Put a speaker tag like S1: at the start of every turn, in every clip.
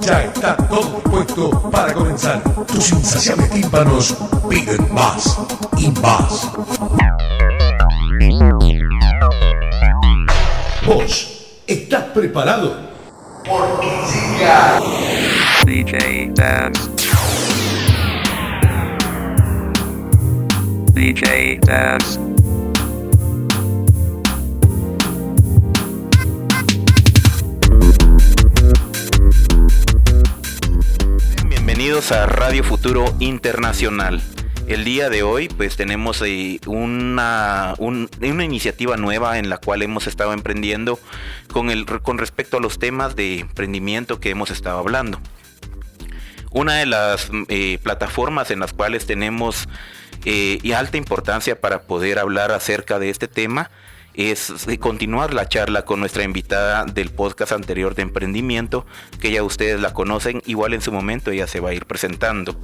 S1: Ya está todo dispuesto para comenzar. Tus insaciables tímpanos piden más y más. ¿Vos estás preparado? Porque llega
S2: DJ Dance. DJ Dance. A Radio Futuro Internacional. El día de hoy pues tenemos eh, una, un- una iniciativa nueva en la cual hemos estado emprendiendo con, el, con respecto a los temas de emprendimiento que hemos estado hablando. Una de las eh, plataformas en las cuales tenemos eh, alta importancia para poder hablar acerca de este tema es eh, continuar la charla con nuestra invitada del podcast anterior de emprendimiento, que ya ustedes la conocen, igual en su momento ella se va a ir presentando.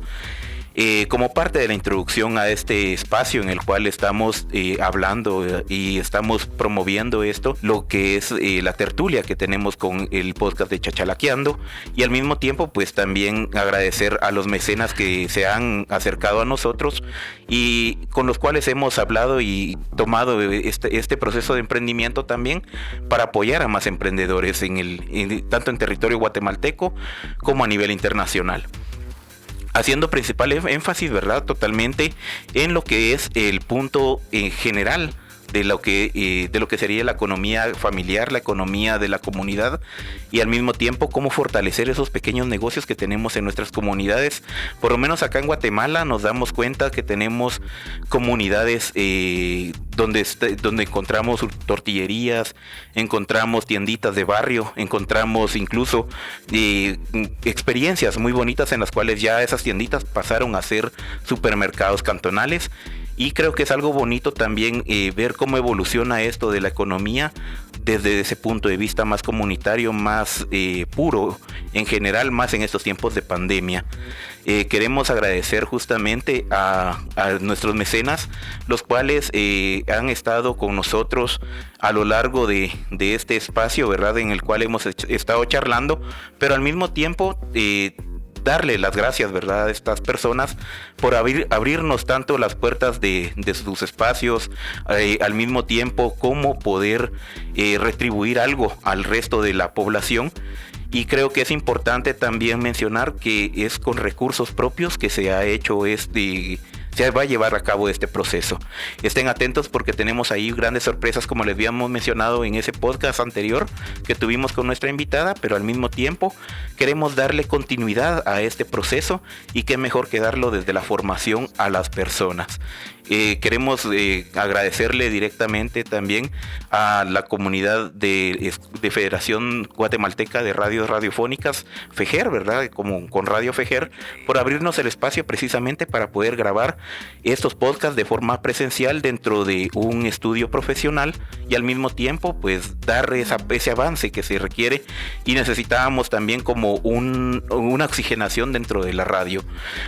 S2: Eh, como parte de la introducción a este espacio en el cual estamos eh, hablando eh, y estamos promoviendo esto, lo que es la tertulia que tenemos con el podcast de Chachalaqueando y al mismo tiempo pues también agradecer a los mecenas que se han acercado a nosotros y con los cuales hemos hablado y tomado este, este proceso de emprendimiento también para apoyar a más emprendedores en el, tanto en territorio guatemalteco como a nivel internacional haciendo principal énfasis, ¿verdad? Totalmente en lo que es el punto en general de lo que eh, de lo que sería la economía familiar, la economía de la comunidad y al mismo tiempo cómo fortalecer esos pequeños negocios que tenemos en nuestras comunidades. Por lo menos acá en Guatemala nos damos cuenta que tenemos comunidades eh, donde est- donde encontramos tortillerías, encontramos tienditas de barrio, encontramos incluso eh, experiencias muy bonitas en las cuales ya esas tienditas pasaron a ser supermercados cantonales y creo que es algo bonito también eh, ver cómo evoluciona esto de la economía desde ese punto de vista más comunitario, más eh, puro, en general, más en estos tiempos de pandemia. Eh, queremos agradecer justamente a, nuestros mecenas, los cuales han estado con nosotros a lo largo de, de este espacio, ¿verdad? En el cual hemos estado charlando, pero al mismo tiempo darle las gracias, ¿verdad? A estas personas por abrir, abrirnos tanto las puertas de, de sus espacios, eh, al mismo tiempo cómo poder eh, retribuir algo al resto de la población. Y creo que es importante también mencionar que es con recursos propios que se ha hecho este se va a llevar a cabo este proceso. Estén atentos porque tenemos ahí grandes sorpresas como les habíamos mencionado en ese podcast anterior que tuvimos con nuestra invitada, pero al mismo tiempo queremos darle continuidad a este proceso y qué mejor que darlo desde la formación a las personas. Eh, queremos eh, agradecerle directamente también a la comunidad de, Federación Guatemalteca de Radios Radiofónicas, FEGER, ¿verdad? Como con Radio FEGER, por abrirnos el espacio precisamente para poder grabar estos podcasts de forma presencial dentro de un estudio profesional y al mismo tiempo pues dar esa, ese avance que se requiere y necesitábamos también como un- una oxigenación dentro de la radio.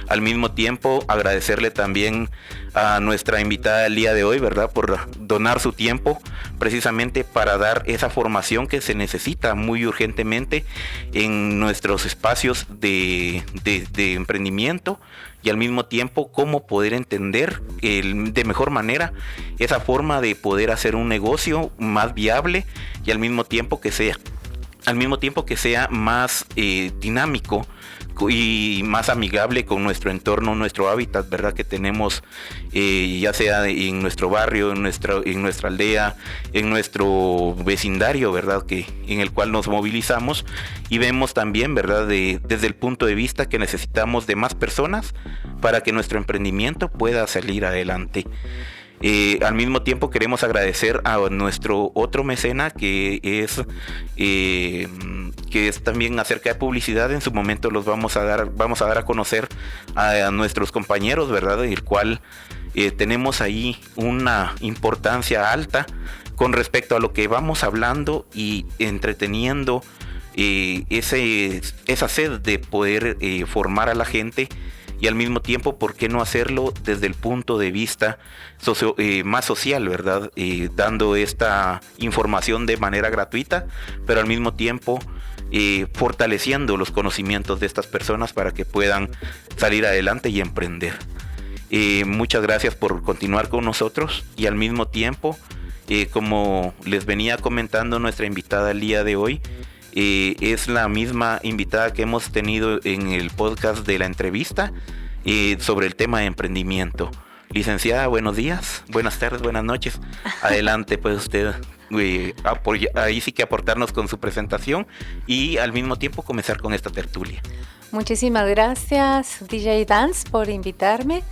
S2: Al mismo tiempo agradecerle también a nuestra invitada el día de hoy, ¿verdad? Por donar su tiempo precisamente para dar esa formación que se necesita muy urgentemente en nuestros espacios de, de- emprendimiento y al mismo tiempo cómo poder entender de mejor manera esa forma de poder hacer un negocio más viable y al mismo tiempo que sea al mismo tiempo que sea más eh, dinámico y más amigable con nuestro entorno, nuestro hábitat, ¿verdad? Que tenemos, eh, ya sea en nuestro barrio, en, nuestra, en nuestra aldea, en nuestro vecindario, ¿verdad? Que, en el cual nos movilizamos y vemos también, ¿verdad? De, desde el punto de vista que necesitamos de más personas para que nuestro emprendimiento pueda salir adelante. Eh, al mismo tiempo queremos agradecer a nuestro otro mecena que es eh, que es también acerca de publicidad. En su momento los vamos a dar, vamos a dar a conocer a, nuestros compañeros, ¿verdad? El cual eh, tenemos ahí una importancia alta con respecto a lo que vamos hablando y entreteniendo ese, esa sed de poder formar a la gente y al mismo tiempo, ¿por qué no hacerlo desde el punto de vista eh, más social, verdad? Eh, dando esta información de manera gratuita, pero al mismo tiempo eh, fortaleciendo los conocimientos de estas personas para que puedan salir adelante y emprender. muchas gracias por continuar con nosotros y al mismo tiempo, como les venía comentando nuestra invitada el día de hoy, es la misma invitada que hemos tenido en el podcast de la entrevista sobre el tema de emprendimiento. Licenciada, buenos días, buenas tardes, buenas noches. Adelante, pues usted ahí sí que aportarnos con su presentación y al mismo tiempo comenzar con esta tertulia.
S3: Muchísimas gracias DJ Dance por invitarme.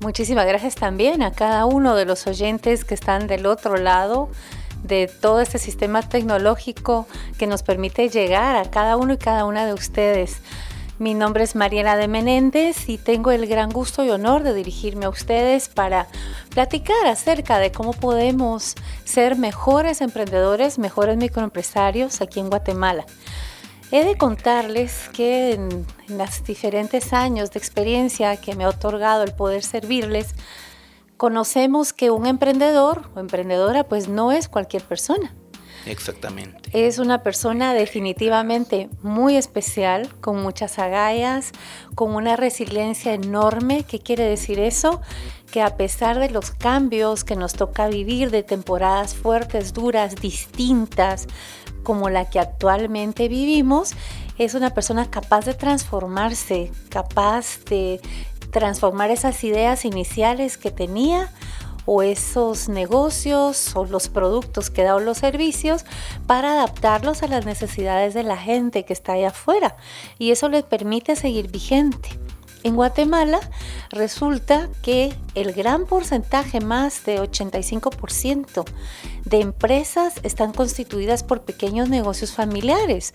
S3: Muchísimas gracias también a cada uno de los oyentes que están del otro lado de todo este sistema tecnológico que nos permite llegar a cada uno y cada una de ustedes. Mi nombre es Mariela de Menéndez y tengo el gran gusto y honor de dirigirme a ustedes para platicar acerca de cómo podemos ser mejores emprendedores, mejores microempresarios aquí en Guatemala. He de contarles que en, en los diferentes años de experiencia que me ha otorgado el poder servirles, conocemos que un emprendedor o emprendedora pues no es cualquier persona.
S2: Exactamente.
S3: Es una persona definitivamente muy especial, con muchas agallas, con una resiliencia enorme. ¿Qué quiere decir eso? Que a pesar de los cambios que nos toca vivir, de temporadas fuertes, duras, distintas, como la que actualmente vivimos, es una persona capaz de transformarse, capaz de transformar esas ideas iniciales que tenía o esos negocios o los productos que da o los servicios para adaptarlos a las necesidades de la gente que está allá afuera y eso les permite seguir vigente. En Guatemala resulta que el gran porcentaje, más de 85% de empresas están constituidas por pequeños negocios familiares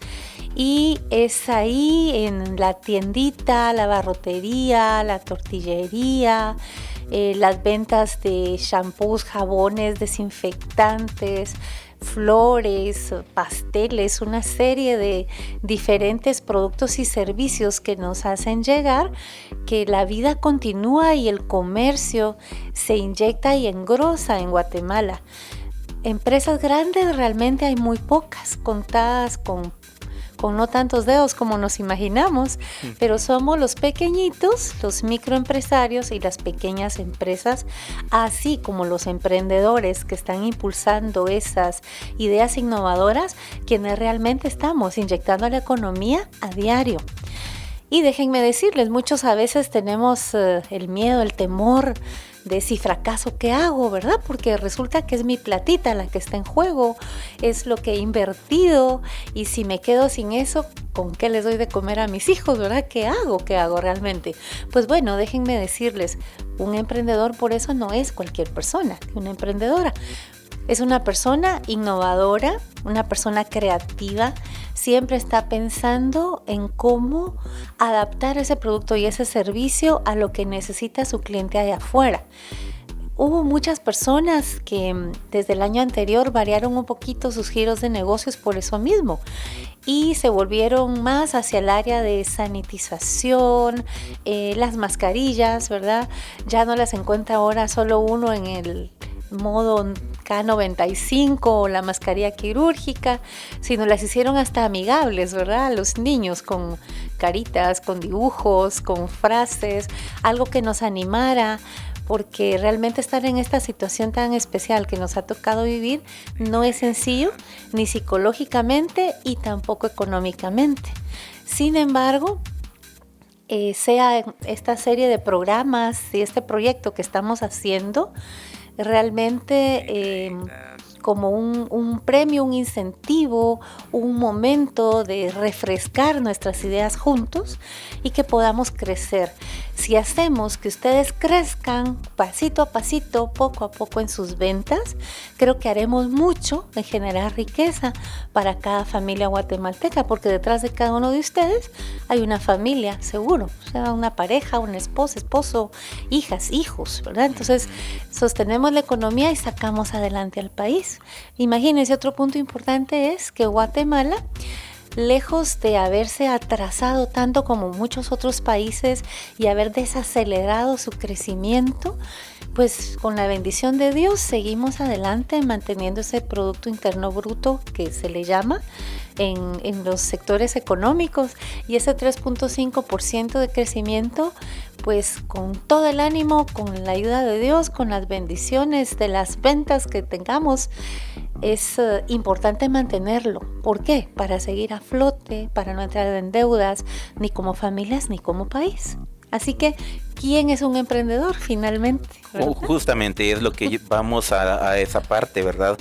S3: y es ahí en la tiendita, la barrotería, la tortillería, eh, las ventas de shampoos, jabones, desinfectantes, flores, pasteles, una serie de diferentes productos y servicios que nos hacen llegar que la vida continúa y el comercio se inyecta y engrosa en Guatemala. Empresas grandes realmente hay muy pocas, contadas con con no tantos dedos como nos imaginamos, pero somos los pequeñitos, los microempresarios y las pequeñas empresas, así como los emprendedores que están impulsando esas ideas innovadoras, quienes realmente estamos inyectando a la economía a diario. Y déjenme decirles, muchos a veces tenemos eh, el miedo, el temor de si fracaso, ¿qué hago? ¿Verdad? Porque resulta que es mi platita la que está en juego, es lo que he invertido y si me quedo sin eso, ¿con qué les doy de comer a mis hijos? ¿Verdad? ¿Qué hago? ¿Qué hago realmente? Pues bueno, déjenme decirles, un emprendedor por eso no es cualquier persona, una emprendedora. Es una persona innovadora, una persona creativa, siempre está pensando en cómo adaptar ese producto y ese servicio a lo que necesita su cliente allá afuera. Hubo muchas personas que mm, desde el año anterior variaron un poquito sus giros de negocios por eso mismo y se volvieron más hacia el área de sanitización, eh, las mascarillas, ¿verdad? Ya no las encuentra ahora solo uno en el modo K95 o la mascarilla quirúrgica, sino las hicieron hasta amigables, ¿verdad? Los niños con caritas, con dibujos, con frases, algo que nos animara, porque realmente estar en esta situación tan especial que nos ha tocado vivir no es sencillo, ni psicológicamente y tampoco económicamente. Sin embargo, eh, sea esta serie de programas y este proyecto que estamos haciendo realmente em, como un, premio, un incentivo, un momento de refrescar nuestras ideas juntos y que podamos crecer. Si hacemos que ustedes crezcan pasito a pasito, poco a poco en sus ventas, creo que haremos mucho en generar riqueza para cada familia guatemalteca, porque detrás de cada uno de ustedes hay una familia, seguro, o sea, una pareja, una esposa, esposo, hijas, hijos, ¿verdad? Entonces, sostenemos la economía y sacamos adelante al país. Imagínense, otro punto importante es que Guatemala lejos de haberse atrasado tanto como muchos otros países y haber desacelerado su crecimiento, pues con la bendición de Dios seguimos adelante manteniendo ese Producto Interno Bruto que se le llama en, los sectores económicos y ese 3.5% de crecimiento pues con todo el ánimo, con la ayuda de Dios, con las bendiciones de las ventas que tengamos, es eh, importante mantenerlo. ¿Por qué? Para seguir a flote, para no entrar en deudas, ni como familias, ni como país. Así que, ¿quién es un emprendedor finalmente?
S2: Justamente es lo que vamos a, esa parte, ¿verdad?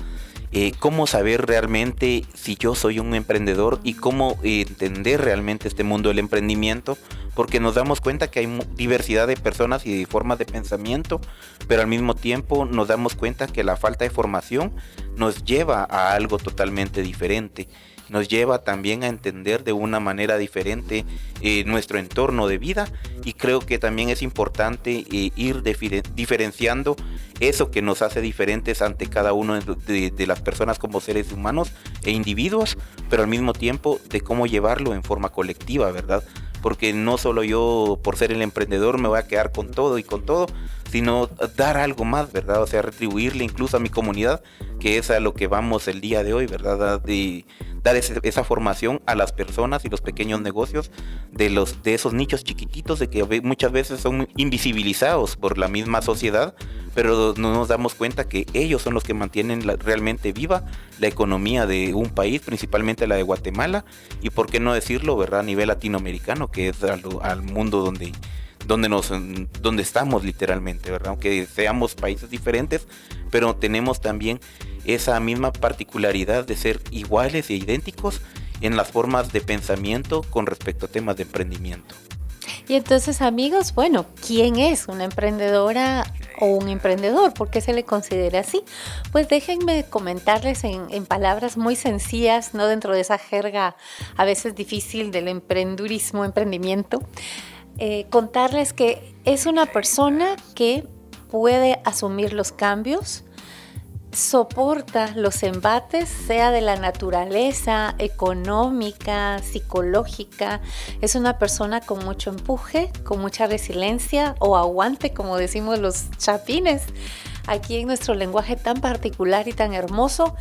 S2: Eh, cómo saber realmente si yo soy un emprendedor y cómo entender realmente este mundo del emprendimiento porque nos damos cuenta que hay diversidad de personas y de formas de pensamiento, pero al mismo tiempo nos damos cuenta que la falta de formación nos lleva a algo totalmente diferente nos lleva también a entender de una manera diferente eh, nuestro entorno de vida y creo que también es importante eh, ir diferenciando eso que nos hace diferentes ante cada uno de, de, las personas como seres humanos e individuos, pero al mismo tiempo de cómo llevarlo en forma colectiva, ¿verdad? Porque no solo yo por ser el emprendedor me voy a quedar con todo y con todo, sino dar algo más, ¿verdad? O sea, retribuirle incluso a mi comunidad, que es a lo que vamos el día de hoy, ¿verdad? De dar esa formación a las personas y los pequeños negocios de, los, de esos nichos chiquititos de que muchas veces son invisibilizados por la misma sociedad, pero no nos damos cuenta que ellos son los que mantienen realmente viva la economía de un país, principalmente la de Guatemala, y por qué no decirlo, ¿verdad? A nivel latinoamericano, que es al, al mundo donde donde nos donde estamos literalmente, ¿verdad? Aunque seamos países diferentes, pero tenemos también esa misma particularidad de ser iguales e idénticos en las formas de pensamiento con respecto a temas de emprendimiento.
S3: Y entonces, amigos, bueno, ¿quién es una emprendedora o un emprendedor? ¿Por qué se le considera así? Pues déjenme comentarles en, en, palabras muy sencillas, no dentro de esa jerga a veces difícil del emprendurismo, emprendimiento. Eh, contarles que es una persona que puede asumir los cambios, soporta los embates, sea de la naturaleza, económica, psicológica. Es una persona con mucho empuje, con mucha resiliencia o aguante, como decimos los chapines, aquí en nuestro lenguaje tan particular y tan hermoso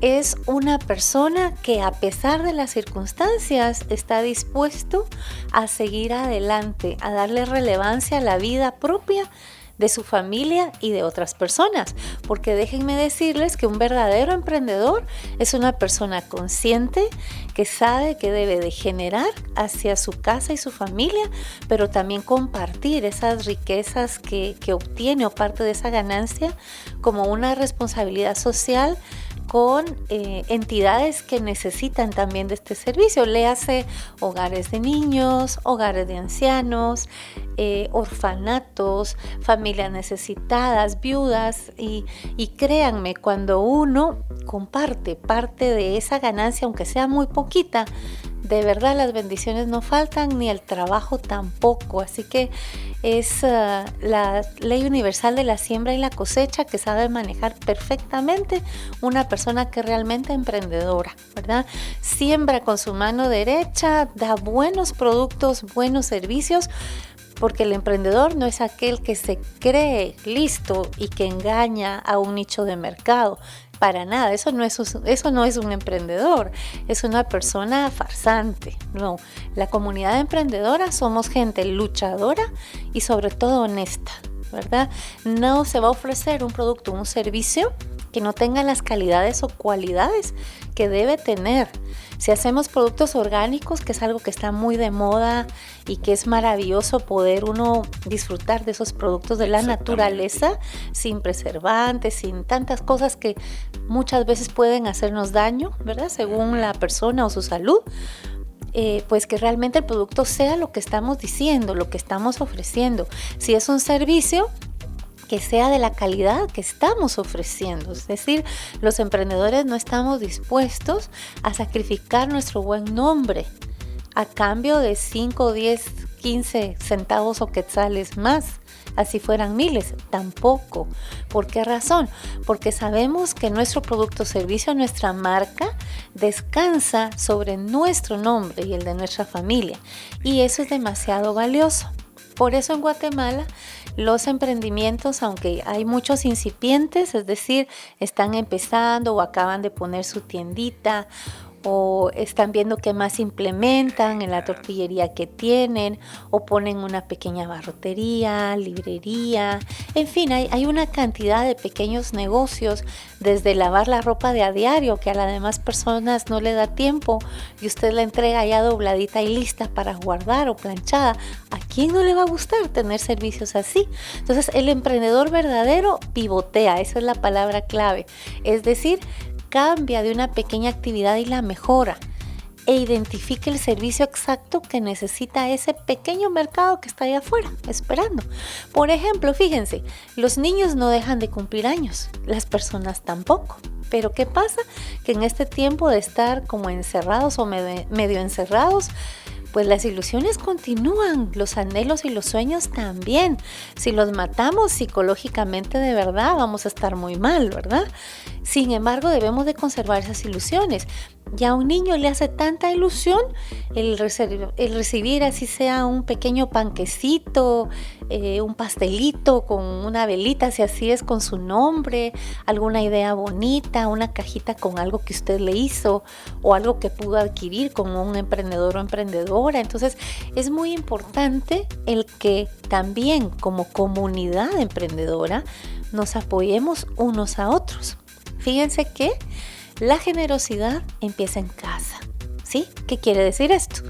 S3: es una persona que a pesar de las circunstancias está dispuesto a seguir adelante, a darle relevancia a la vida propia de su familia y de otras personas. Porque déjenme decirles que un verdadero emprendedor es una persona consciente que sabe que debe de generar hacia su casa y su familia, pero también compartir esas riquezas que, que obtiene o parte de esa ganancia como una responsabilidad social con eh, entidades que necesitan también de este servicio. Le hace hogares de niños, hogares de ancianos, eh, orfanatos, familias necesitadas, viudas y, y créanme, cuando uno comparte parte de esa ganancia, aunque sea muy poquita, de verdad las bendiciones no faltan ni el trabajo tampoco. Así que es uh, la ley universal de la siembra y la cosecha que sabe manejar perfectamente una persona que realmente emprendedora, ¿verdad? Siembra con su mano derecha, da buenos productos, buenos servicios. Porque el emprendedor no es aquel que se cree listo y que engaña a un nicho de mercado, para nada, eso no, es, eso no es un emprendedor, es una persona farsante. No, la comunidad emprendedora somos gente luchadora y sobre todo honesta, ¿verdad? No se va a ofrecer un producto, un servicio que no tenga las calidades o cualidades que debe tener. Si hacemos productos orgánicos, que es algo que está muy de moda y que es maravilloso poder uno disfrutar de esos productos de la naturaleza sin preservantes, sin tantas cosas que muchas veces pueden hacernos daño, ¿verdad? Según la persona o su salud. Eh, pues que realmente el producto sea lo que estamos diciendo, lo que estamos ofreciendo. Si es un servicio, que sea de la calidad que estamos ofreciendo. Es decir, los emprendedores no estamos dispuestos a sacrificar nuestro buen nombre a cambio de 5, 10, 15 centavos o quetzales más. Así fueran miles, tampoco. ¿Por qué razón? Porque sabemos que nuestro producto servicio, nuestra marca, descansa sobre nuestro nombre y el de nuestra familia. Y eso es demasiado valioso. Por eso en Guatemala los emprendimientos, aunque hay muchos incipientes, es decir, están empezando o acaban de poner su tiendita o están viendo qué más implementan en la tortillería que tienen, o ponen una pequeña barrotería, librería, en fin, hay, una cantidad de pequeños negocios, desde lavar la ropa de a diario, que a las demás personas no le da tiempo, y usted la entrega ya dobladita y lista para guardar o planchada. ¿A quién no le va a gustar tener servicios así? Entonces, el emprendedor verdadero pivotea, esa es la palabra clave. Es decir, cambia de una pequeña actividad y la mejora e identifique el servicio exacto que necesita ese pequeño mercado que está ahí afuera esperando. Por ejemplo, fíjense, los niños no dejan de cumplir años, las personas tampoco. Pero ¿qué pasa? Que en este tiempo de estar como encerrados o medio, encerrados, pues las ilusiones continúan, los anhelos y los sueños también. Si los matamos psicológicamente de verdad, vamos a estar muy mal, ¿verdad? Sin embargo, debemos de conservar esas ilusiones. Ya a un niño le hace tanta ilusión el, recibir así sea un pequeño panquecito, eh, un pastelito con una velita, si así es con su nombre, alguna idea bonita, una cajita con algo que usted le hizo o algo que pudo adquirir como un emprendedor o emprendedora. Entonces es muy importante el que también como comunidad emprendedora nos apoyemos unos a otros. Fíjense que la generosidad empieza en casa. ¿Sí? ¿Qué quiere decir esto?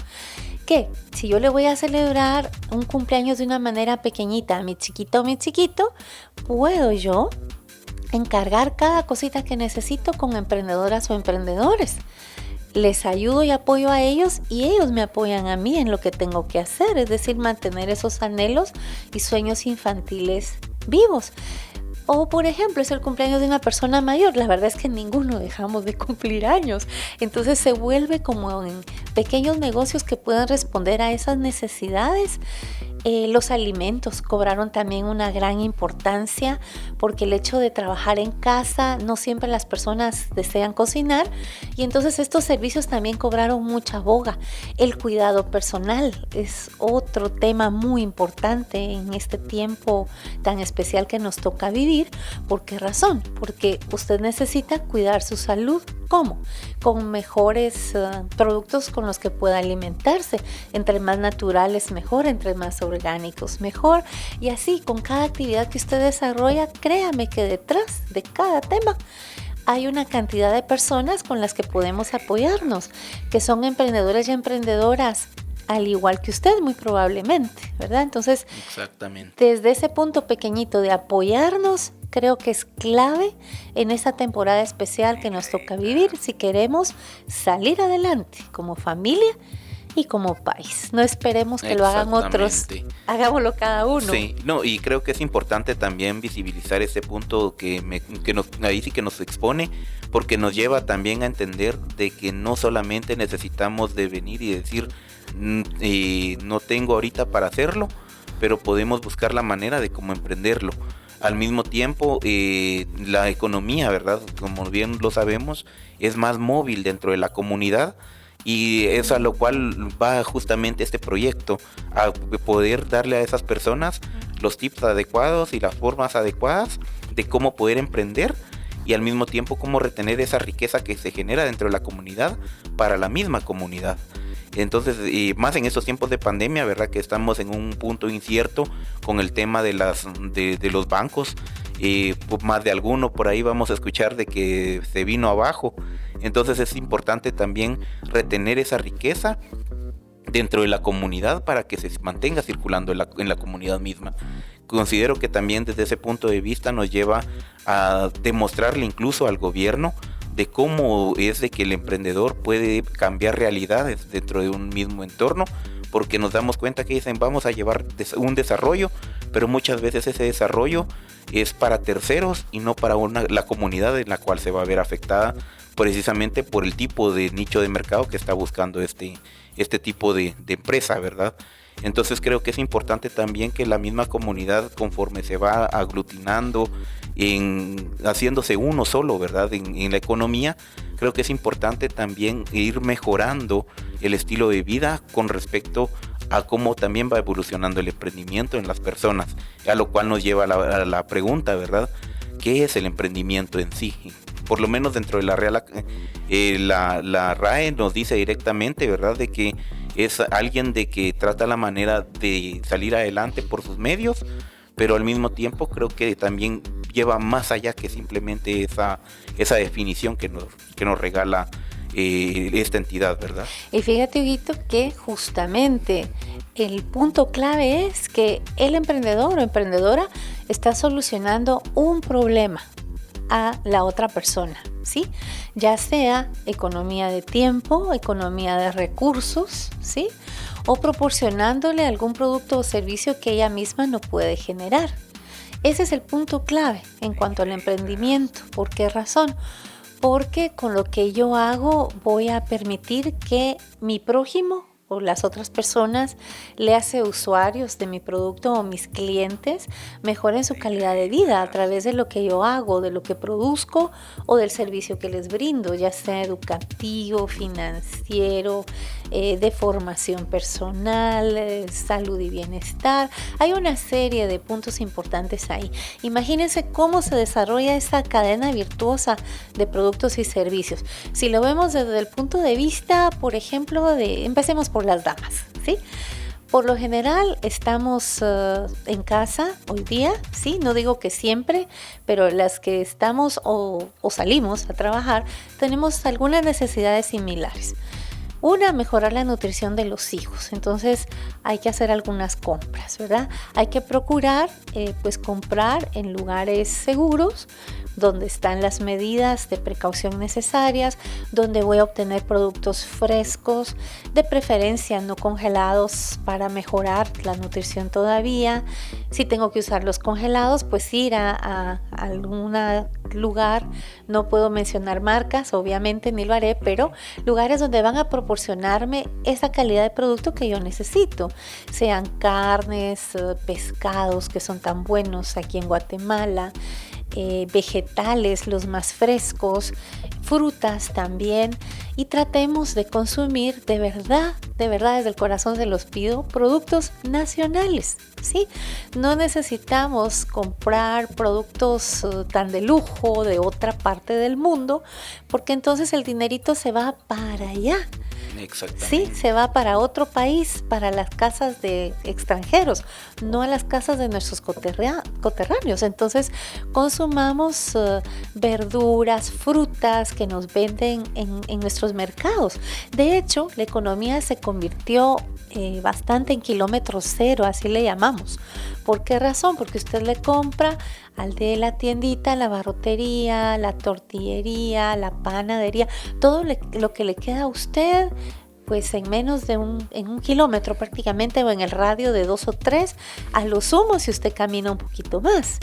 S3: Que si yo le voy a celebrar un cumpleaños de una manera pequeñita a mi chiquito o mi chiquito, puedo yo encargar cada cosita que necesito con emprendedoras o emprendedores. Les ayudo y apoyo a ellos y ellos me apoyan a mí en lo que tengo que hacer, es decir, mantener esos anhelos y sueños infantiles vivos. O por ejemplo, es el cumpleaños de una persona mayor. La verdad es que ninguno dejamos de cumplir años. Entonces se vuelve como en pequeños negocios que puedan responder a esas necesidades eh, los alimentos cobraron también una gran importancia porque el hecho de trabajar en casa, no siempre las personas desean cocinar y entonces estos servicios también cobraron mucha boga. El cuidado personal es otro tema muy importante en este tiempo tan especial que nos toca vivir. ¿Por qué razón? Porque usted necesita cuidar su salud. ¿Cómo? Con mejores eh, productos con los que pueda alimentarse. Entre más naturales mejor, entre más orgánicos mejor. Y así, con cada actividad que usted desarrolla, créame que detrás de cada tema hay una cantidad de personas con las que podemos apoyarnos, que son emprendedores y emprendedoras al igual que usted muy probablemente, ¿verdad? Entonces, Exactamente. desde ese punto pequeñito de apoyarnos, creo que es clave en esta temporada especial que nos toca vivir si queremos salir adelante como familia y como país. No esperemos que lo hagan otros, hagámoslo cada uno.
S2: Sí, no, y creo que es importante también visibilizar ese punto que, me, que nos, ahí sí que nos expone, porque nos lleva también a entender de que no solamente necesitamos de venir y decir, no tengo ahorita para hacerlo, pero podemos buscar la manera de cómo emprenderlo. Al mismo tiempo, eh, la economía, ¿verdad? Como bien lo sabemos, es más móvil dentro de la comunidad y es a lo cual va justamente este proyecto, a poder darle a esas personas los tips adecuados y las formas adecuadas de cómo poder emprender y al mismo tiempo cómo retener esa riqueza que se genera dentro de la comunidad para la misma comunidad. Entonces, y más en estos tiempos de pandemia, ¿verdad? Que estamos en un punto incierto con el tema de, las, de, los bancos eh, pues, más de alguno por ahí vamos a escuchar de que se vino abajo. Entonces es importante también retener esa riqueza dentro de la comunidad para que se mantenga circulando en la, en la, comunidad misma. Considero que también desde ese punto de vista nos lleva a demostrarle incluso al gobierno de cómo es de que el emprendedor puede cambiar realidades dentro de un mismo entorno, porque nos damos cuenta que dicen vamos a llevar un desarrollo, pero muchas veces ese desarrollo es para terceros y no para una, la comunidad en la cual se va a ver afectada precisamente por el tipo de nicho de mercado que está buscando este, este tipo de, empresa, ¿verdad? Entonces creo que es importante también que la misma comunidad, conforme se va aglutinando, haciéndose uno solo, ¿verdad? En, la economía, creo que es importante también ir mejorando el estilo de vida con respecto a cómo también va evolucionando el emprendimiento en las personas, a lo cual nos lleva a la, a la pregunta, ¿verdad? ¿Qué es el emprendimiento en sí? por lo menos dentro de la Real, eh, la, la, RAE nos dice directamente, ¿verdad?, de que es alguien de que trata la manera de salir adelante por sus medios, pero al mismo tiempo creo que también lleva más allá que simplemente esa, esa definición que nos, que nos regala eh, esta entidad, ¿verdad?
S3: Y fíjate, Huguito, que justamente el punto clave es que el emprendedor o emprendedora está solucionando un problema, a la otra persona, ¿sí? Ya sea economía de tiempo, economía de recursos, ¿sí? O proporcionándole algún producto o servicio que ella misma no puede generar. Ese es el punto clave en cuanto al emprendimiento. ¿Por qué razón? Porque con lo que yo hago voy a permitir que mi prójimo o las otras personas, le hace usuarios de mi producto o mis clientes, mejoren su calidad de vida a través de lo que yo hago, de lo que produzco o del servicio que les brindo, ya sea educativo, financiero, eh, de formación personal, eh, salud y bienestar. Hay una serie de puntos importantes ahí. Imagínense cómo se desarrolla esa cadena virtuosa de productos y servicios. Si lo vemos desde el punto de vista, por ejemplo, de, empecemos por las damas, ¿sí? Por lo general estamos eh, en casa hoy día, sí, no digo que siempre, pero las que estamos o, o salimos a trabajar tenemos algunas necesidades similares. Una, mejorar la nutrición de los hijos. Entonces hay que hacer algunas compras, ¿verdad? Hay que procurar eh, pues comprar en lugares seguros donde están las medidas de precaución necesarias, donde voy a obtener productos frescos, de preferencia no congelados para mejorar la nutrición todavía. Si tengo que usar los congelados, pues ir a, a algún lugar, no puedo mencionar marcas, obviamente ni lo haré, pero lugares donde van a proporcionarme esa calidad de producto que yo necesito, sean carnes, eh, pescados que son tan buenos aquí en Guatemala, eh, vegetales, los más frescos, frutas también, y tratemos de consumir de verdad, de verdad desde el corazón se los pido, productos nacionales, ¿sí? No necesitamos comprar productos eh, tan de lujo de otra parte del mundo, porque entonces el dinerito se va para allá. Sí, se va para otro país, para las casas de extranjeros, no a las casas de nuestros coterráneos. Entonces, consumamos eh, verduras, frutas que nos venden en, nuestros mercados. De hecho, la economía se convirtió eh, bastante en kilómetro cero, así le llamamos. ¿Por qué razón? Porque usted le compra al de la tiendita, la barrotería, la tortillería, la panadería, todo lo que le queda a usted pues en menos de un, kilómetro prácticamente o en el radio de dos o tres, a lo sumo si usted camina un poquito más.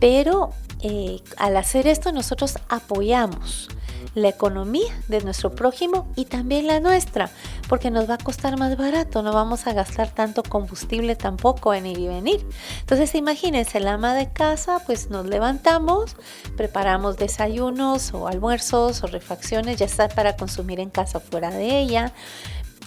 S3: Pero eh, al hacer esto nosotros apoyamos la economía de nuestro prójimo y también la nuestra, porque nos va a costar más barato, no vamos a gastar tanto combustible tampoco en ir y venir. Entonces imagínense, la ama de casa, pues nos levantamos, preparamos desayunos o almuerzos o refacciones, ya está para consumir en casa fuera de ella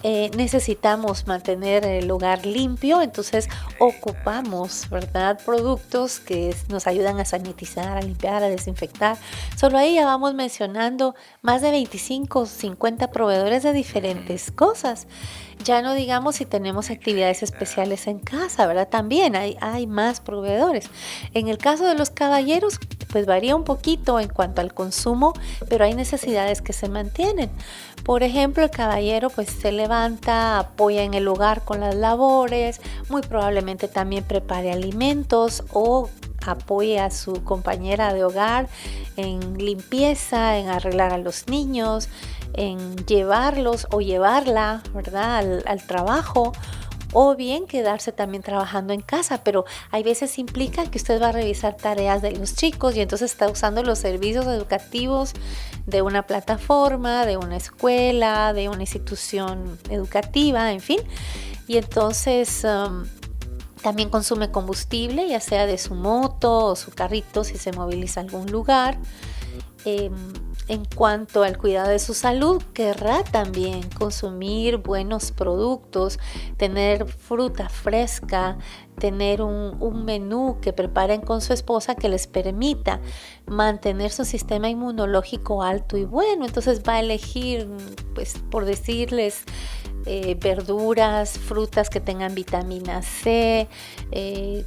S3: eh, necesitamos mantener el lugar limpio, entonces ocupamos, ¿verdad? Productos que nos ayudan a sanitizar, a limpiar, a desinfectar. Solo ahí ya vamos mencionando más de 25, 50 proveedores de diferentes cosas. Ya no digamos si tenemos actividades especiales en casa, ¿verdad? También hay, hay más proveedores. En el caso de los caballeros, pues varía un poquito en cuanto al consumo, pero hay necesidades que se mantienen. Por ejemplo, el caballero pues se levanta, apoya en el hogar con las labores, muy probablemente también prepare alimentos o apoye a su compañera de hogar en limpieza, en arreglar a los niños, en llevarlos o llevarla, ¿verdad?, al, trabajo o bien quedarse también trabajando en casa, pero hay veces implica que usted va a revisar tareas de los chicos y entonces está usando los servicios educativos de una plataforma, de una escuela, de una institución educativa, en fin. Y entonces um, también consume combustible, ya sea de su moto o su carrito si se moviliza a algún lugar. Em, en cuanto al cuidado de su salud, querrá también consumir buenos productos, tener fruta fresca, tener un, menú que preparen con su esposa que les permita mantener su sistema inmunológico alto y bueno. Entonces va a elegir, pues por decirles, eh, verduras, frutas que tengan vitamina C, eh,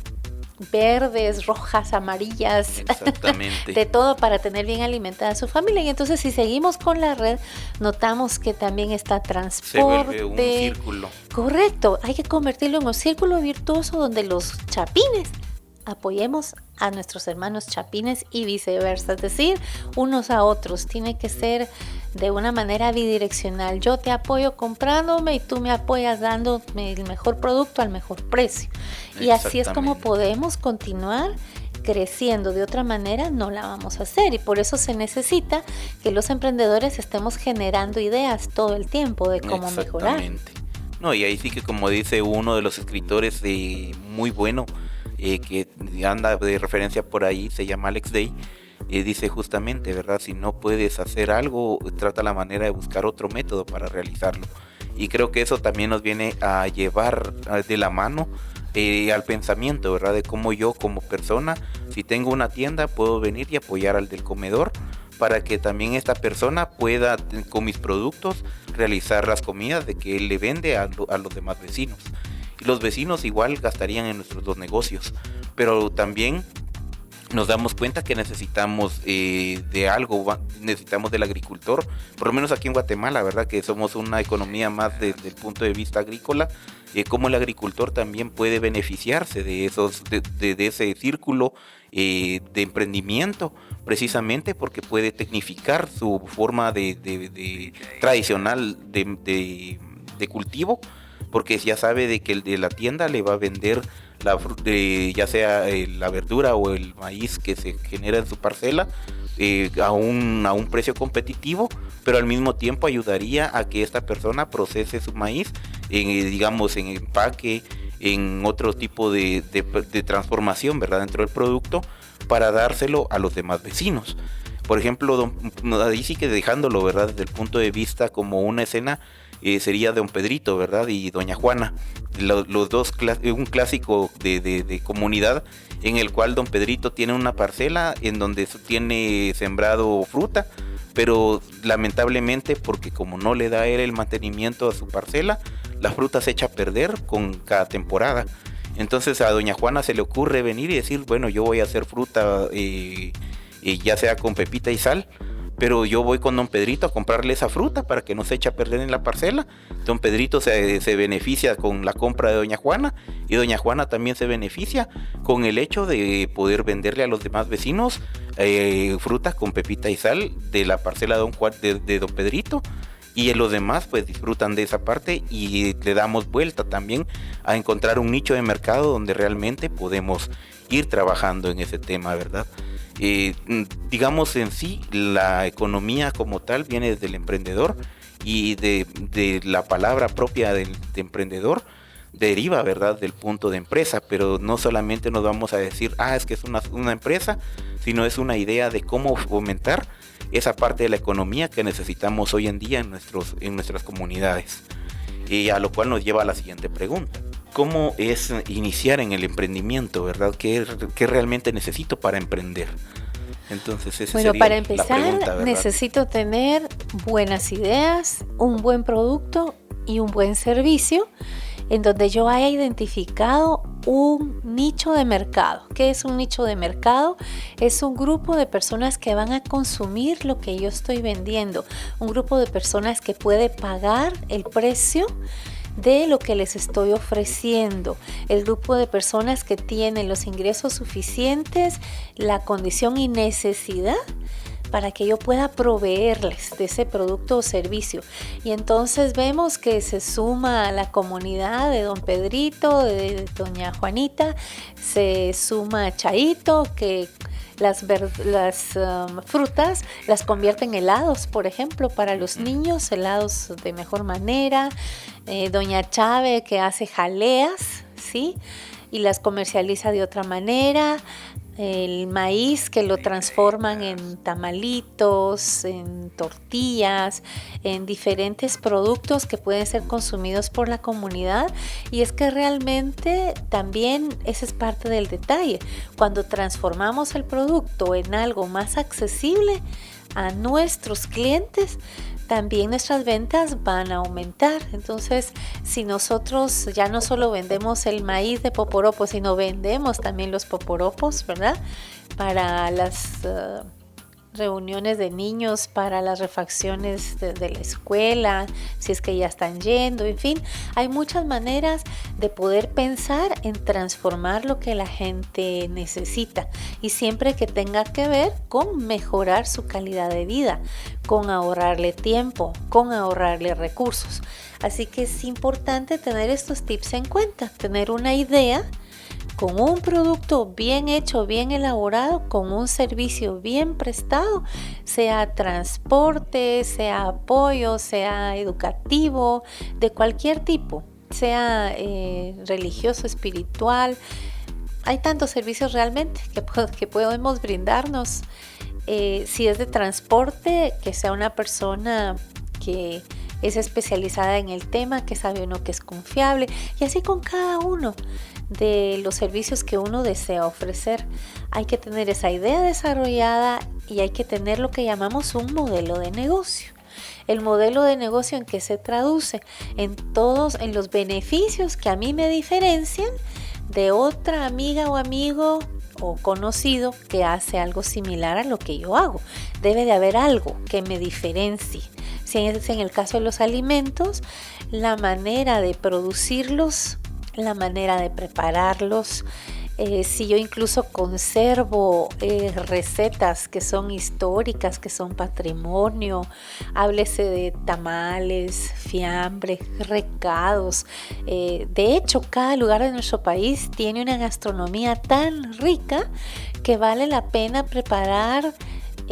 S3: verdes, rojas, amarillas, de todo para tener bien alimentada a su familia. Y entonces si seguimos con la red, notamos que también está transporte.
S2: Se un círculo.
S3: Correcto, hay que convertirlo en un círculo virtuoso donde los chapines apoyemos a nuestros hermanos chapines y viceversa, es decir, unos a otros. Tiene que ser de una manera bidireccional. Yo te apoyo comprándome y tú me apoyas dándome el mejor producto al mejor precio. Y así es como podemos continuar creciendo de otra manera no la vamos a hacer y por eso se necesita que los emprendedores estemos generando ideas todo el tiempo de cómo mejorar.
S2: No, y ahí sí que como dice uno de los escritores de muy bueno, eh, que anda de referencia por ahí, se llama Alex Day, y dice justamente, ¿verdad? Si no puedes hacer algo, trata la manera de buscar otro método para realizarlo. Y creo que eso también nos viene a llevar de la mano eh, al pensamiento, ¿verdad? De cómo yo como persona, si tengo una tienda, puedo venir y apoyar al del comedor para que también esta persona pueda con mis productos realizar las comidas de que él le vende a, a los demás vecinos los vecinos igual gastarían en nuestros dos negocios, pero también nos damos cuenta que necesitamos eh, de algo, necesitamos del agricultor, por lo menos aquí en Guatemala, ¿verdad? Que somos una economía más desde el punto de vista agrícola, eh, cómo el agricultor también puede beneficiarse de, esos, de, ese círculo eh, de emprendimiento, precisamente porque puede tecnificar su forma de, tradicional de cultivo porque ya sabe de que el de la tienda le va a vender la, ya sea eh, la verdura o el maíz que se genera en su parcela eh, a, un, a un precio competitivo, pero al mismo tiempo ayudaría a que esta persona procese su maíz, en, eh, digamos, en empaque, en otro tipo de, de, transformación, ¿verdad? Dentro del producto, para dárselo a los demás vecinos. Por ejemplo, ahí sí que dejándolo, ¿verdad? Desde el punto de vista como una escena eh, sería Don Pedrito, ¿verdad? Y Doña Juana, los, dos, eh, un clásico de, comunidad en el cual Don Pedrito tiene una parcela en donde tiene sembrado fruta, pero lamentablemente porque como no le da él el mantenimiento a su parcela, la fruta se echa a perder con cada temporada. Entonces a Doña Juana se le ocurre venir y decir, bueno, yo voy a hacer fruta, eh, ya sea con pepita y sal, pero yo voy con don Pedrito a comprarle esa fruta para que no se eche a perder en la parcela. Don Pedrito se, beneficia con la compra de doña Juana y doña Juana también se beneficia con el hecho de poder venderle a los demás vecinos eh, frutas con pepita y sal de la parcela de don, Juan, de, don Pedrito y los demás pues disfrutan de esa parte y le damos vuelta también a encontrar un nicho de mercado donde realmente podemos ir trabajando en ese tema, ¿verdad? Eh, digamos en sí, la economía como tal viene desde emprendedor y de, la palabra propia del emprendedor deriva, ¿verdad?, del punto de empresa, pero no solamente nos vamos a decir, ah, es que es una, una empresa, sino es una idea de cómo fomentar esa parte de la economía que necesitamos hoy en día en, nuestros, en nuestras comunidades. Y a lo cual nos lleva a la siguiente pregunta. ¿Cómo es iniciar en el emprendimiento, verdad? ¿Qué, qué realmente necesito para emprender?
S3: Entonces, esa bueno, para empezar, necesito tener buenas ideas, un buen producto y un buen servicio en donde yo haya identificado un nicho de mercado. ¿Qué es un nicho de mercado? Es un grupo de personas que van a consumir lo que yo estoy vendiendo, un grupo de personas que puede pagar el precio de lo que les estoy ofreciendo. El grupo de personas que tienen los ingresos suficientes, la condición y necesidad para que yo pueda proveerles de ese producto o servicio. Y entonces vemos que se suma a la comunidad de don Pedrito, de doña Juanita, se suma Chaito, que las, las um, frutas las convierte en helados, por ejemplo, para los niños, helados de mejor manera. Eh, doña Chávez que hace jaleas, ¿sí? Y las comercializa de otra manera el maíz que lo transforman en tamalitos, en tortillas, en diferentes productos que pueden ser consumidos por la comunidad. Y es que realmente también ese es parte del detalle. Cuando transformamos el producto en algo más accesible a nuestros clientes, también nuestras ventas van a aumentar. Entonces, si nosotros ya no solo vendemos el maíz de poporopo, sino vendemos también los poporopos, ¿verdad? Para las... Uh, reuniones de niños para las refacciones de, la escuela, si es que ya están yendo, en fin, hay muchas maneras de poder pensar en transformar lo que la gente necesita y siempre que tenga que ver con mejorar su calidad de vida, con ahorrarle tiempo, con ahorrarle recursos. Así que es importante tener estos tips en cuenta, tener una idea con un producto bien hecho, bien elaborado, con un servicio bien prestado, sea transporte, sea apoyo, sea educativo, de cualquier tipo, sea eh, religioso, espiritual. Hay tantos servicios realmente que, podemos brindarnos. Eh, si es de transporte, que sea una persona que es especializada en el tema, que sabe uno que es confiable, y así con cada uno de los servicios que uno desea ofrecer. Hay que tener esa idea desarrollada y hay que tener lo que llamamos un modelo de negocio. El modelo de negocio en que se traduce en todos en los beneficios que a mí me diferencian de otra amiga o amigo o conocido que hace algo similar a lo que yo hago. Debe de haber algo que me diferencie. Si es en el caso de los alimentos, la manera de producirlos la manera de prepararlos. Eh, si yo incluso conservo eh, recetas que son históricas, que son patrimonio, háblese de tamales, fiambre, recados. Eh, de hecho, cada lugar de nuestro país tiene una gastronomía tan rica que vale la pena preparar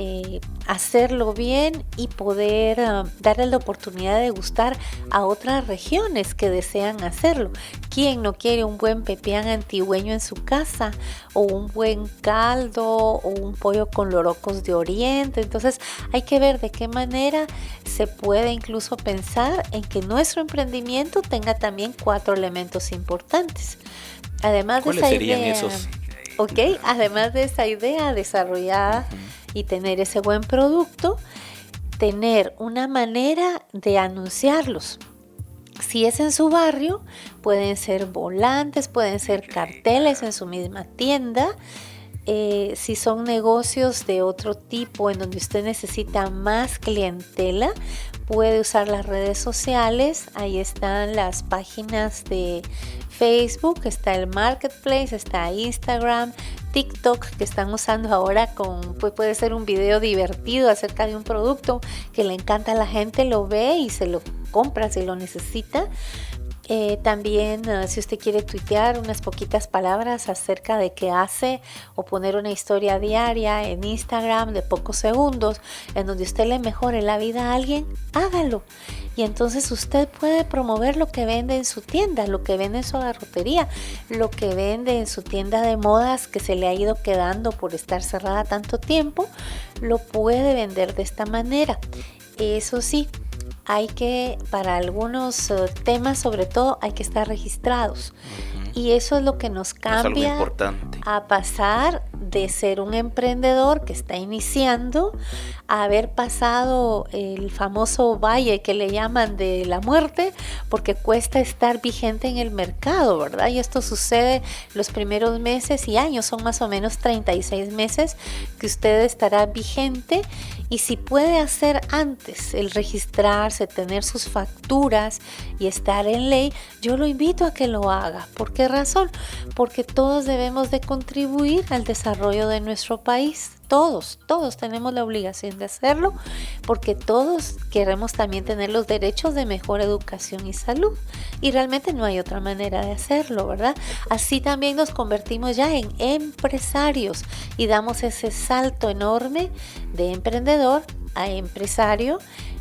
S3: eh, hacerlo bien y poder ah, darle la oportunidad de gustar a otras regiones que desean hacerlo. ¿Quién no quiere un buen pepián antigüeño en su casa? O un buen caldo o un pollo con lorocos de oriente. Entonces hay que ver de qué manera se puede incluso pensar en que nuestro emprendimiento tenga también cuatro elementos importantes. Además de esa idea, esos? Ok, además de esa idea desarrollada y tener ese buen producto, tener una manera de anunciarlos. Si es en su barrio, pueden ser volantes, pueden ser carteles en su misma tienda. Eh, si son negocios de otro tipo en donde usted necesita más clientela, puede usar las redes sociales. Ahí están las páginas de Facebook, está el Marketplace, está Instagram, TikTok que están usando ahora con pues puede ser un video divertido acerca de un producto que le encanta a la gente, lo ve y se lo compra si lo necesita. Eh, también ah, si usted quiere tuitear unas poquitas palabras acerca de qué hace o poner una historia diaria en Instagram de pocos segundos en donde usted le mejore la vida a alguien, hágalo. Y entonces usted puede promover lo que vende en su tienda, lo que vende en su agarrotería, lo que vende en su tienda de modas que se le ha ido quedando por estar cerrada tanto tiempo, lo puede vender de esta manera. Eso sí, hay que, para algunos eh, temas sobre todo, hay que estar registrados. Y eso es lo que nos cambia a pasar de ser un emprendedor que está iniciando a haber pasado el famoso valle que le llaman de la muerte, porque cuesta estar vigente en el mercado, ¿verdad? Y esto sucede los primeros meses y años, son más o menos 36 meses que usted estará vigente y si puede hacer antes el registrarse, tener sus facturas y estar en ley, yo lo invito a que lo haga. ¿Por qué razón? Porque todos debemos de contribuir al desarrollo de nuestro país. Todos, todos tenemos la obligación de hacerlo porque todos queremos también tener los derechos de mejor educación y salud. Y realmente no hay otra manera de hacerlo, ¿verdad? Así también nos convertimos ya en empresarios y damos ese salto enorme de emprendedor a empresario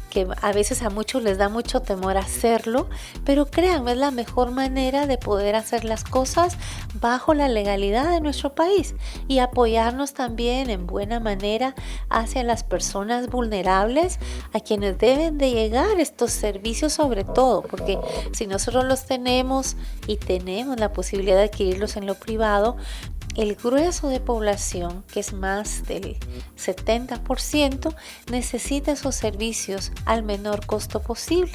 S3: que a veces a muchos les da mucho temor hacerlo, pero créanme, es la mejor manera de poder hacer las cosas bajo la legalidad de nuestro país y apoyarnos también en buena manera hacia las personas vulnerables a quienes deben de llegar estos servicios sobre todo, porque si nosotros los tenemos y tenemos la posibilidad de adquirirlos en lo privado, el grueso de población, que es más del 70%, necesita esos servicios al menor costo posible.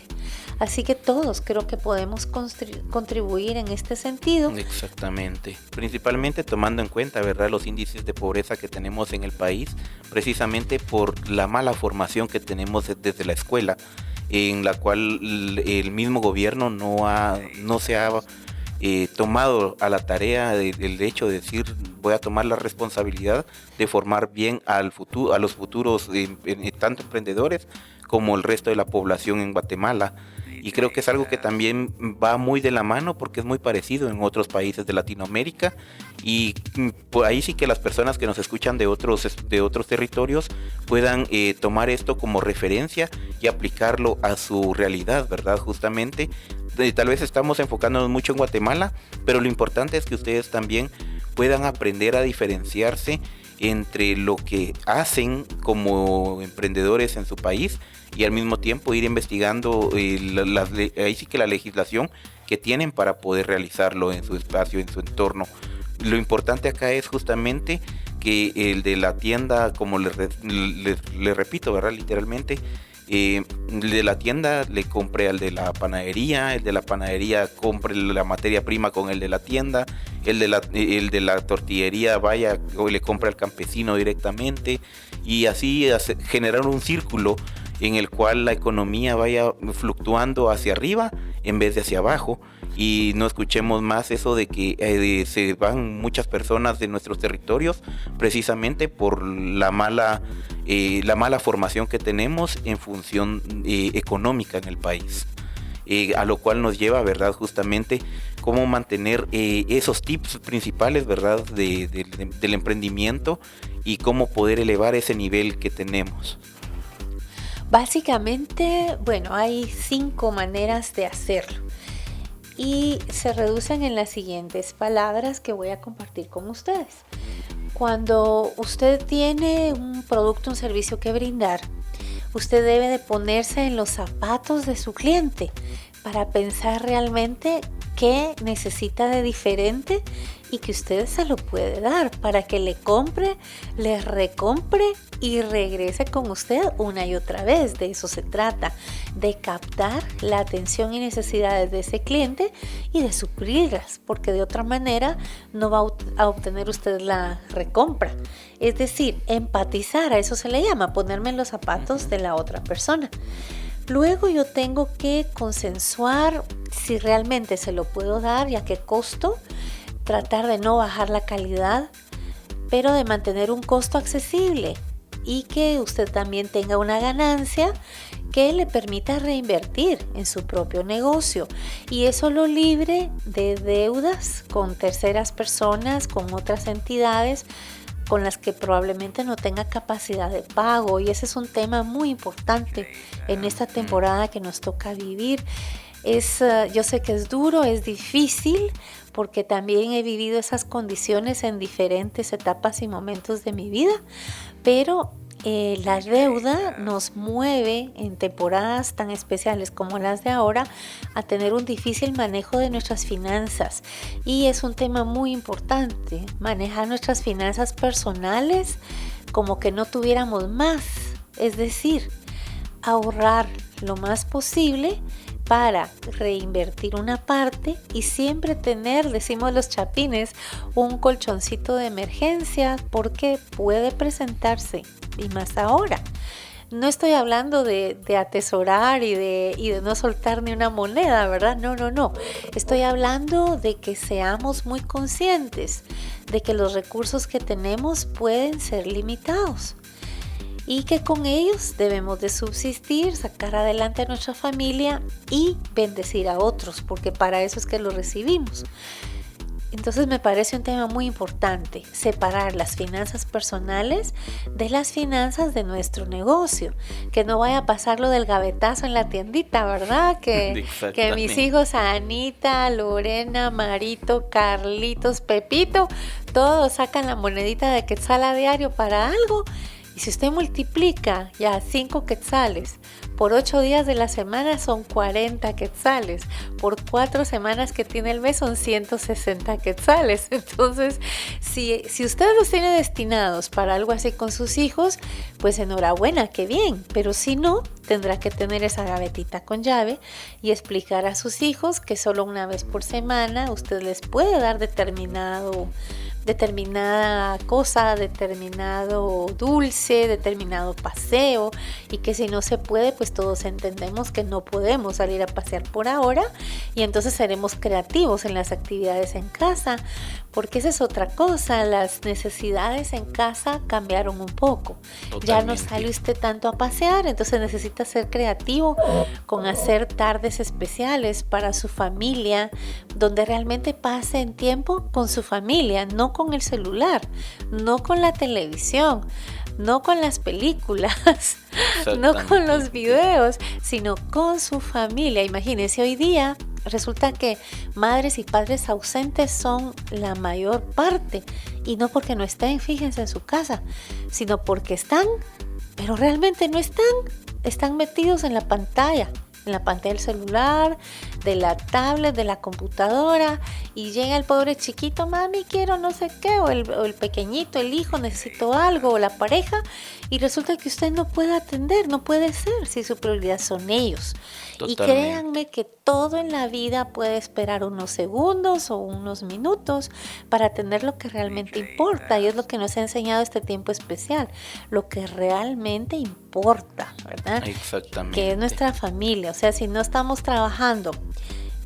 S3: Así que todos creo que podemos contribuir en este sentido.
S2: Exactamente. Principalmente tomando en cuenta, ¿verdad?, los índices de pobreza que tenemos en el país, precisamente por la mala formación que tenemos desde la escuela, en la cual el mismo gobierno no, ha, no se ha eh, tomado a la tarea del hecho de decir voy a tomar la responsabilidad de formar bien al futuro, a los futuros eh, tanto emprendedores como el resto de la población en Guatemala. Y creo que es algo que también va muy de la mano porque es muy parecido en otros países de Latinoamérica. Y mm, por ahí sí que las personas que nos escuchan de otros, de otros territorios puedan eh, tomar esto como referencia y aplicarlo a su realidad, ¿verdad? Justamente tal vez estamos enfocándonos mucho en Guatemala, pero lo importante es que ustedes también puedan aprender a diferenciarse entre lo que hacen como emprendedores en su país y al mismo tiempo ir investigando eh, ahí sí que la legislación que tienen para poder realizarlo en su espacio, en su entorno. Lo importante acá es justamente que el de la tienda, como le, le repito, ¿verdad? Literalmente, eh, de la tienda le compre al de la panadería, el de la panadería compre la materia prima con el de la tienda, el de la, el de la tortillería vaya o le compre al campesino directamente y así generar un círculo en el cual la economía vaya fluctuando hacia arriba en vez de hacia abajo y no escuchemos más eso de que eh, se van muchas personas de nuestros territorios precisamente por la mala eh, la mala formación que tenemos en función eh, económica en el país a lo cual nos lleva verdad justamente cómo mantener esos tips principales verdad del emprendimiento y cómo poder elevar ese nivel que tenemos.
S3: Básicamente, bueno, hay cinco maneras de hacerlo y se reducen en las siguientes palabras que voy a compartir con ustedes. Cuando usted tiene un producto, un servicio que brindar, usted debe de ponerse en los zapatos de su cliente para pensar realmente qué necesita de diferente y que usted se lo puede dar para que le compre, le recompre y regrese con usted una y otra vez. De eso se trata, de captar la atención y necesidades de ese cliente y de suplirlas, porque de otra manera no va a obtener usted la recompra. Es decir, empatizar, a eso se le llama, ponerme en los zapatos de la otra persona. Luego yo tengo que consensuar si realmente se lo puedo dar y a qué costo, tratar de no bajar la calidad, pero de mantener un costo accesible y que usted también tenga una ganancia que le permita reinvertir en su propio negocio. Y eso lo libre de deudas con terceras personas, con otras entidades con las que probablemente no tenga capacidad de pago. Y ese es un tema muy importante en esta temporada que nos toca vivir. Es, eh, yo sé que es duro, es difícil, porque también he vivido esas condiciones en diferentes etapas y momentos de mi vida, pero eh, la deuda nos mueve en temporadas tan especiales como las de ahora a tener un difícil manejo de nuestras finanzas. Y es un tema muy importante, manejar nuestras finanzas personales como que no tuviéramos más. Es decir, ahorrar lo más posible para reinvertir una parte y siempre tener, decimos los chapines, un colchoncito de emergencia porque puede presentarse y más ahora. No estoy hablando de, atesorar y de, y de no soltar ni una moneda, ¿verdad? No, no, no. Estoy hablando de que seamos muy conscientes de que los recursos que tenemos pueden ser limitados y que con ellos debemos de subsistir, sacar adelante a nuestra familia y bendecir a otros, porque para eso es que lo recibimos. Entonces me parece un tema muy importante, separar las finanzas personales de las finanzas de nuestro negocio, que no vaya a pasar lo del gavetazo en la tiendita, ¿verdad? Que, que mis hijos, Anita, Lorena, Marito, Carlitos, Pepito, todos sacan la monedita de quetzal a diario para algo y si usted multiplica ya 5 quetzales por 8 días de la semana son 40 quetzales. Por 4 semanas que tiene el mes son 160 quetzales. Entonces, si, si usted los tiene destinados para algo así con sus hijos, pues enhorabuena, qué bien. Pero si no, tendrá que tener esa gavetita con llave y explicar a sus hijos que solo una vez por semana usted les puede dar determinado determinada cosa, determinado dulce, determinado paseo y que si no se puede, pues todos entendemos que no podemos salir a pasear por ahora y entonces seremos creativos en las actividades en casa, porque esa es otra cosa, las necesidades en casa cambiaron un poco. Ya no sale usted tanto a pasear, entonces necesita ser creativo con hacer tardes especiales para su familia, donde realmente pasen tiempo con su familia, no con el celular, no con la televisión, no con las películas, no con los videos, sino con su familia. Imagínense, hoy día resulta que madres y padres ausentes son la mayor parte y no porque no estén, fíjense en su casa, sino porque están, pero realmente no están, están metidos en la pantalla en la pantalla del celular, de la tablet, de la computadora y llega el pobre chiquito, mami, quiero no sé qué, o el, pequeñito, el hijo, necesito algo, o la pareja, y resulta que usted no puede atender, no puede ser si su prioridad son ellos. Y créanme que todo en la vida puede esperar unos segundos o unos minutos para atender lo que realmente importa, y es lo que nos ha enseñado este tiempo especial, lo que realmente importa, ¿verdad?
S2: Exactamente.
S3: Que es nuestra familia, o sea, si no estamos trabajando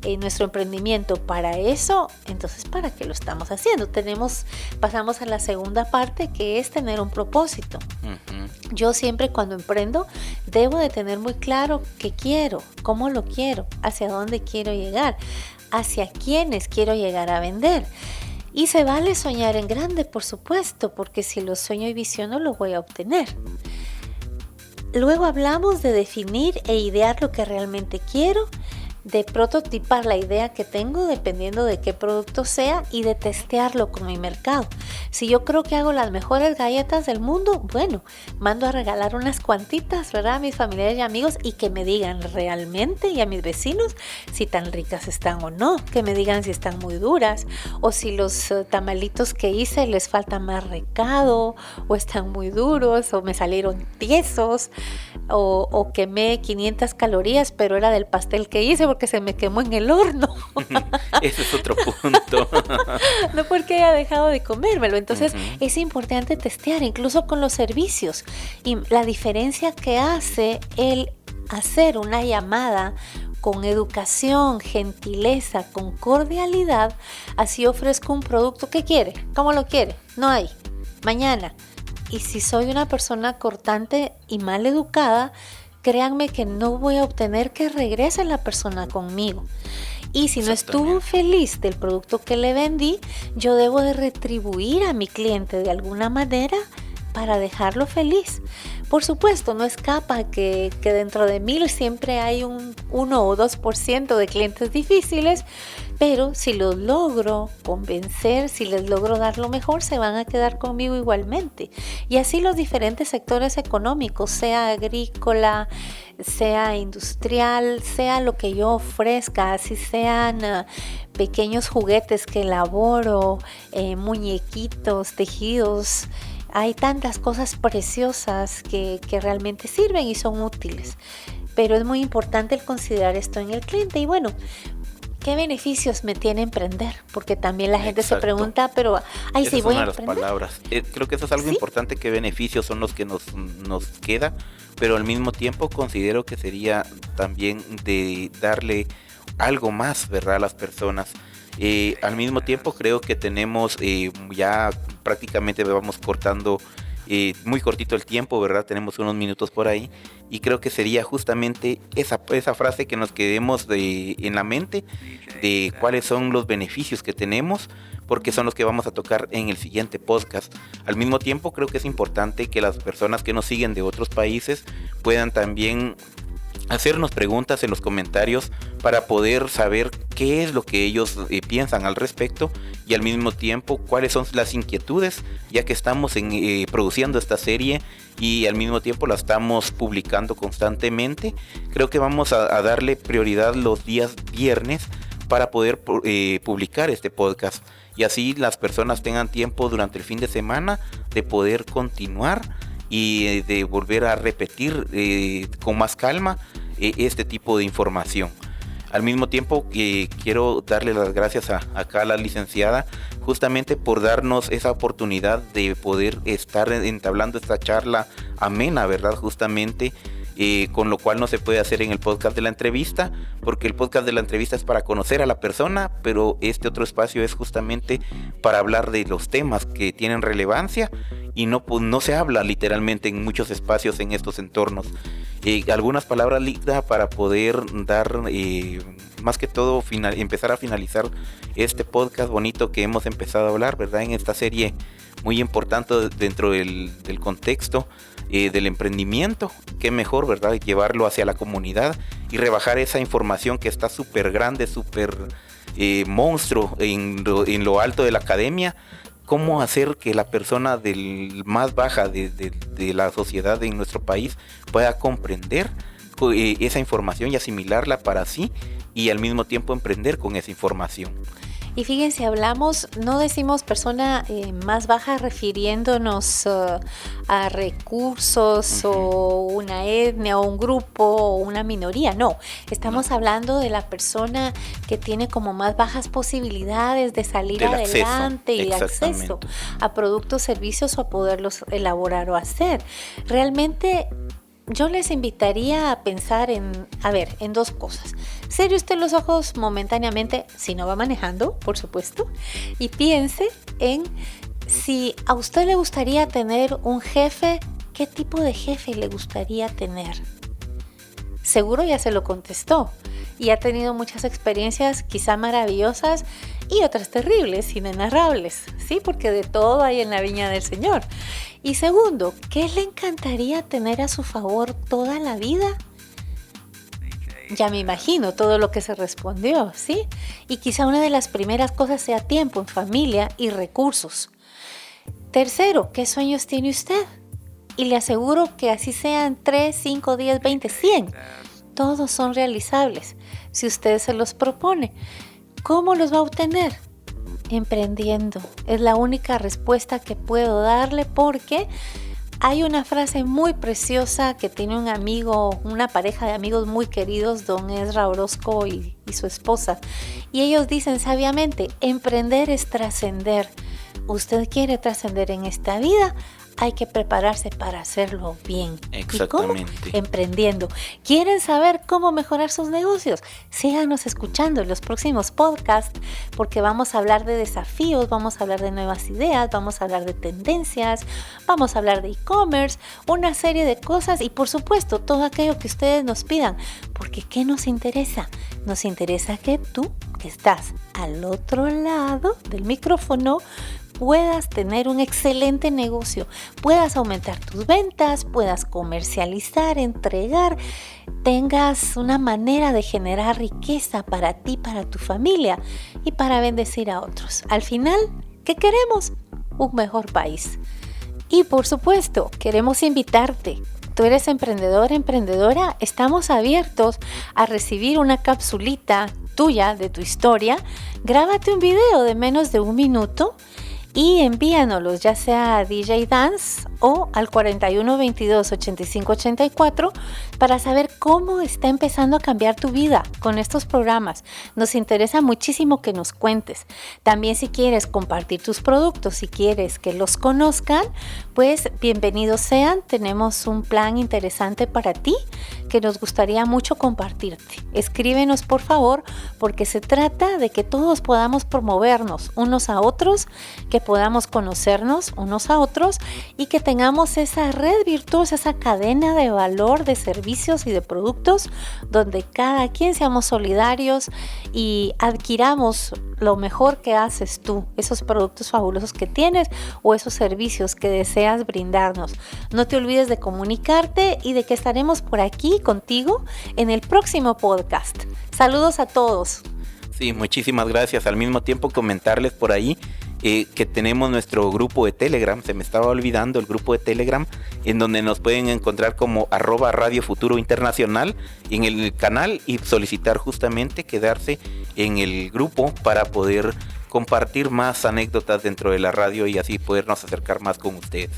S3: en nuestro emprendimiento para eso, entonces ¿para qué lo estamos haciendo? Tenemos, pasamos a la segunda parte que es tener un propósito. Yo siempre cuando emprendo debo de tener muy claro qué quiero, cómo lo quiero, hacia dónde quiero llegar, hacia quiénes quiero llegar a vender. Y se vale soñar en grande, por supuesto, porque si lo sueño y visiono lo voy a obtener. Luego hablamos de definir e idear lo que realmente quiero de prototipar la idea que tengo dependiendo de qué producto sea y de testearlo con mi mercado. Si yo creo que hago las mejores galletas del mundo, bueno, mando a regalar unas cuantitas, ¿verdad? A mis familiares y amigos y que me digan realmente y a mis vecinos si tan ricas están o no, que me digan si están muy duras o si los eh, tamalitos que hice les falta más recado o están muy duros o me salieron tiesos o, o quemé 500 calorías pero era del pastel que hice que se me quemó en el horno.
S2: Ese es otro punto.
S3: no porque haya dejado de comérmelo. Entonces es importante testear, incluso con los servicios. Y la diferencia que hace el hacer una llamada con educación, gentileza, con cordialidad, así ofrezco un producto que quiere. ¿Cómo lo quiere? No hay. Mañana. Y si soy una persona cortante y mal educada, créanme que no voy a obtener que regrese la persona conmigo. Y si no estuvo feliz del producto que le vendí, yo debo de retribuir a mi cliente de alguna manera para dejarlo feliz. Por supuesto, no escapa que, que dentro de mil siempre hay un 1 o 2% de clientes difíciles, pero si los logro convencer, si les logro dar lo mejor, se van a quedar conmigo igualmente. Y así los diferentes sectores económicos, sea agrícola, sea industrial, sea lo que yo ofrezca, así sean uh, pequeños juguetes que elaboro, eh, muñequitos, tejidos. Hay tantas cosas preciosas que realmente sirven y son útiles pero es muy importante el considerar esto en el cliente. Y bueno, ¿qué beneficios me tiene emprender? Porque también la gente se pregunta, pero, ay, sí, voy a emprender.
S2: palabras. Eh, creo que eso es algo importante, qué beneficios son los que nos, nos queda, pero al mismo tiempo considero que sería también de darle algo más, ¿verdad?, a las personas. Eh, al mismo tiempo creo que tenemos eh, ya prácticamente vamos cortando muy cortito el tiempo, ¿verdad? Tenemos unos minutos por ahí y creo que sería justamente esa, esa frase que nos quedemos de, en la mente de cuáles son los beneficios que tenemos porque son los que vamos a tocar en el siguiente podcast. Al mismo tiempo creo que es importante que las personas que nos siguen de otros países puedan también hacernos preguntas en los comentarios para poder saber qué es lo que ellos eh, piensan al respecto y al mismo tiempo cuáles son las inquietudes ya que estamos eh, produciendo esta serie y al mismo tiempo la estamos publicando constantemente. Creo que vamos a, darle prioridad los días viernes para poder eh, publicar este podcast. Y así las personas tengan tiempo durante el fin de semana de poder continuar y eh, de volver a repetir eh, con más calma eh, este tipo de información. Al mismo tiempo quiero darle las gracias a, acá la licenciada justamente por darnos esa oportunidad de poder estar entablando esta charla amena, ¿verdad? Justamente con lo cual no se puede hacer en el podcast de la entrevista, porque el podcast de la entrevista es para conocer a la persona, pero este otro espacio es justamente para hablar de los temas que tienen relevancia y no, no se habla literalmente en muchos espacios en estos entornos. Eh, algunas palabras lindas para poder dar, eh, más que todo, empezar a finalizar este podcast bonito que hemos empezado a hablar, ¿verdad? En esta serie muy importante dentro del, contexto eh, del emprendimiento. Qué mejor, ¿verdad? Llevarlo hacia la comunidad y rebajar esa información que está súper grande, súper monstruo en lo alto de la academia cómo hacer que la persona del más baja de, la sociedad en nuestro país pueda comprender eh, esa información y asimilarla para sí y al mismo tiempo emprender con esa información.
S3: Y fíjense, hablamos, no decimos persona eh, más baja refiriéndonos uh, a recursos o una etnia o un grupo o una minoría, no. Estamos hablando de la persona que tiene como más bajas posibilidades de salir adelante y acceso a productos, servicios o a poderlos elaborar o hacer. Realmente yo les invitaría a pensar en, a ver, en dos cosas. Cierre usted los ojos momentáneamente, si no va manejando, por supuesto, y piense en si a usted le gustaría tener un jefe, ¿qué tipo de jefe le gustaría tener? Seguro ya se lo contestó y ha tenido muchas experiencias quizá maravillosas y otras terribles, inenarrables, ¿sí? Porque de todo hay en la viña del Señor. Y segundo, ¿qué le encantaría tener a su favor toda la vida? Ya me imagino todo lo que se respondió, ¿sí? Y quizá una de las primeras cosas sea tiempo familia y recursos. Tercero, ¿qué sueños tiene usted? Y le aseguro que así sean 3, 5, 10, 20, 100. Todos son realizables si usted se los propone. ¿Cómo los va a obtener? Emprendiendo. Es la única respuesta que puedo darle porque hay una frase muy preciosa que tiene un amigo, una pareja de amigos muy queridos, don Ezra Orozco y, y su esposa. Y ellos dicen sabiamente, emprender es trascender. Usted quiere trascender en esta vida, hay que prepararse para hacerlo bien.
S2: Exactamente.
S3: Emprendiendo. ¿Quieren saber cómo mejorar sus negocios? Síganos escuchando en los próximos podcasts porque vamos a hablar de desafíos, vamos a hablar de nuevas ideas, vamos a hablar de tendencias, vamos a hablar de e-commerce, una serie de cosas y por supuesto todo aquello que ustedes nos pidan. Porque ¿qué nos interesa? Nos interesa que tú, que estás al otro lado del micrófono, puedas tener un excelente negocio, puedas aumentar tus ventas, puedas comercializar, entregar, tengas una manera de generar riqueza para ti, para tu familia y para bendecir a otros. Al final, ¿qué queremos? Un mejor país. Y por supuesto, queremos invitarte tú eres emprendedor, emprendedora, estamos abiertos a recibir una capsulita tuya de tu historia. Grábate un video de menos de un minuto y envíanoslos ya sea a DJ Dance o al 41 22 85 84 para saber cómo está empezando a cambiar tu vida con estos programas. Nos interesa muchísimo que nos cuentes. También si quieres compartir tus productos, si quieres que los conozcan, pues bienvenidos sean. Tenemos un plan interesante para ti que nos gustaría mucho compartirte. Escríbenos por favor porque se trata de que todos podamos promovernos unos a otros, que podamos conocernos unos a otros y que tengamos esa red virtuosa, esa cadena de valor de servicios y de productos donde cada quien seamos solidarios y adquiramos lo mejor que haces tú, esos productos fabulosos que tienes o esos servicios que deseas brindarnos. No te olvides de comunicarte y de que estaremos por aquí contigo en el próximo podcast. Saludos a todos.
S2: Sí, muchísimas gracias. Al mismo tiempo comentarles por ahí eh, que tenemos nuestro grupo de Telegram, se me estaba olvidando el grupo de Telegram, en donde nos pueden encontrar como arroba Radio Futuro Internacional en el canal y solicitar justamente quedarse en el grupo para poder compartir más anécdotas dentro de la radio y así podernos acercar más con ustedes.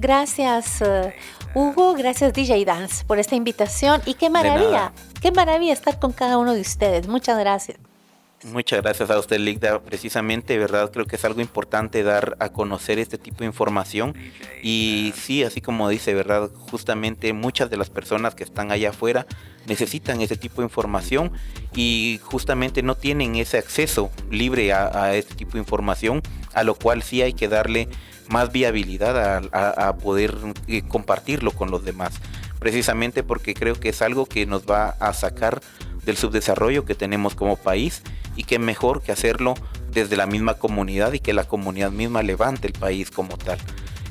S3: Gracias eh, Hugo, gracias DJ Dance por esta invitación y qué maravilla, qué maravilla estar con cada uno de ustedes. Muchas gracias.
S2: Muchas gracias a usted, Ligda. Precisamente, verdad, creo que es algo importante dar a conocer este tipo de información. Y sí, así como dice, verdad, justamente muchas de las personas que están allá afuera necesitan ese tipo de información y justamente no tienen ese acceso libre a, este tipo de información, a lo cual sí hay que darle más viabilidad a, poder eh, compartirlo con los demás. Precisamente porque creo que es algo que nos va a sacar del subdesarrollo que tenemos como país y que mejor que hacerlo desde la misma comunidad y que la comunidad misma levante el país como tal.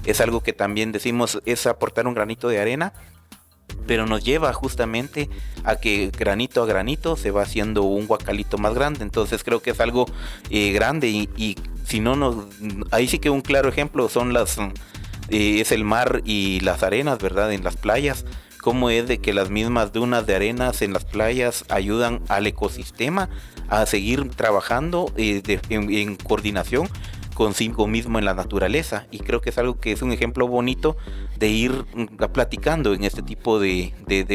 S2: Es algo que también decimos es aportar un granito de arena, pero nos lleva justamente a que granito a granito se va haciendo un guacalito más grande. Entonces creo que es algo eh, grande y, si no nos... Ahí sí que un claro ejemplo son las... Eh, es el mar y las arenas, ¿verdad? En las playas cómo es de que las mismas dunas de arenas en las playas ayudan al ecosistema a seguir trabajando eh, en, coordinación consigo mismo en la naturaleza. Y creo que es algo que es un ejemplo bonito de ir mm, platicando en este tipo de,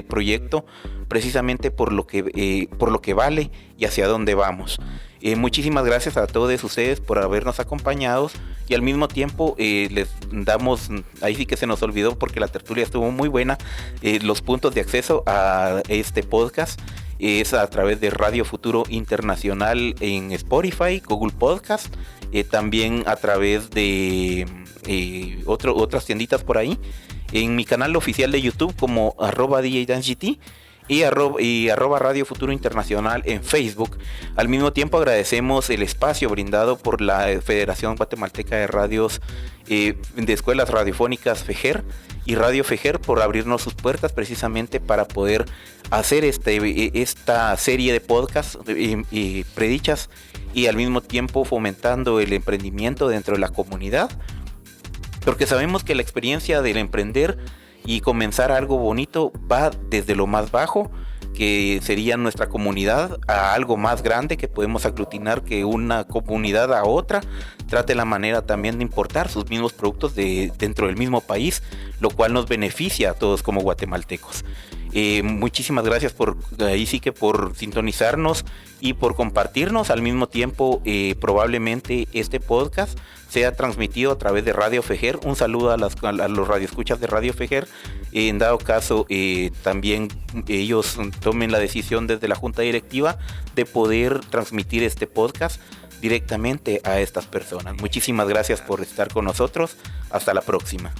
S2: proyecto precisamente por lo que eh, por lo que vale y hacia dónde vamos. Eh, muchísimas gracias a todos ustedes por habernos acompañado y al mismo tiempo eh, les damos, ahí sí que se nos olvidó porque la tertulia estuvo muy buena, los puntos de acceso a este podcast es a través de Radio Futuro Internacional en Spotify, Google Podcast, también a través de otras tienditas por ahí, en mi canal oficial de YouTube como arroba DJDanceGT y arroba, Radio Futuro Internacional en Facebook. Al mismo tiempo agradecemos el espacio brindado por la Federación Guatemalteca de Radios eh, de Escuelas Radiofónicas FEJER y Radio FEJER por abrirnos sus puertas precisamente para poder hacer este, esta serie de podcasts y predichas y al mismo tiempo fomentando el emprendimiento dentro de la comunidad. Porque sabemos que la experiencia del emprender y comenzar algo bonito va desde lo más bajo, que sería nuestra comunidad, a algo más grande que podemos aglutinar que una comunidad a otra. Trate la manera también de importar sus mismos productos de, dentro del mismo país, lo cual nos beneficia a todos como guatemaltecos. Eh, muchísimas gracias por ahí sí que por sintonizarnos y por compartirnos al mismo tiempo eh, probablemente este podcast sea transmitido a través de Radio Fejer. Un saludo a, las, los radioescuchas de Radio Fejer. en dado caso, eh, también ellos tomen la decisión desde la junta directiva de poder transmitir este podcast directamente a estas personas. Muchísimas gracias por estar con nosotros. Hasta la próxima.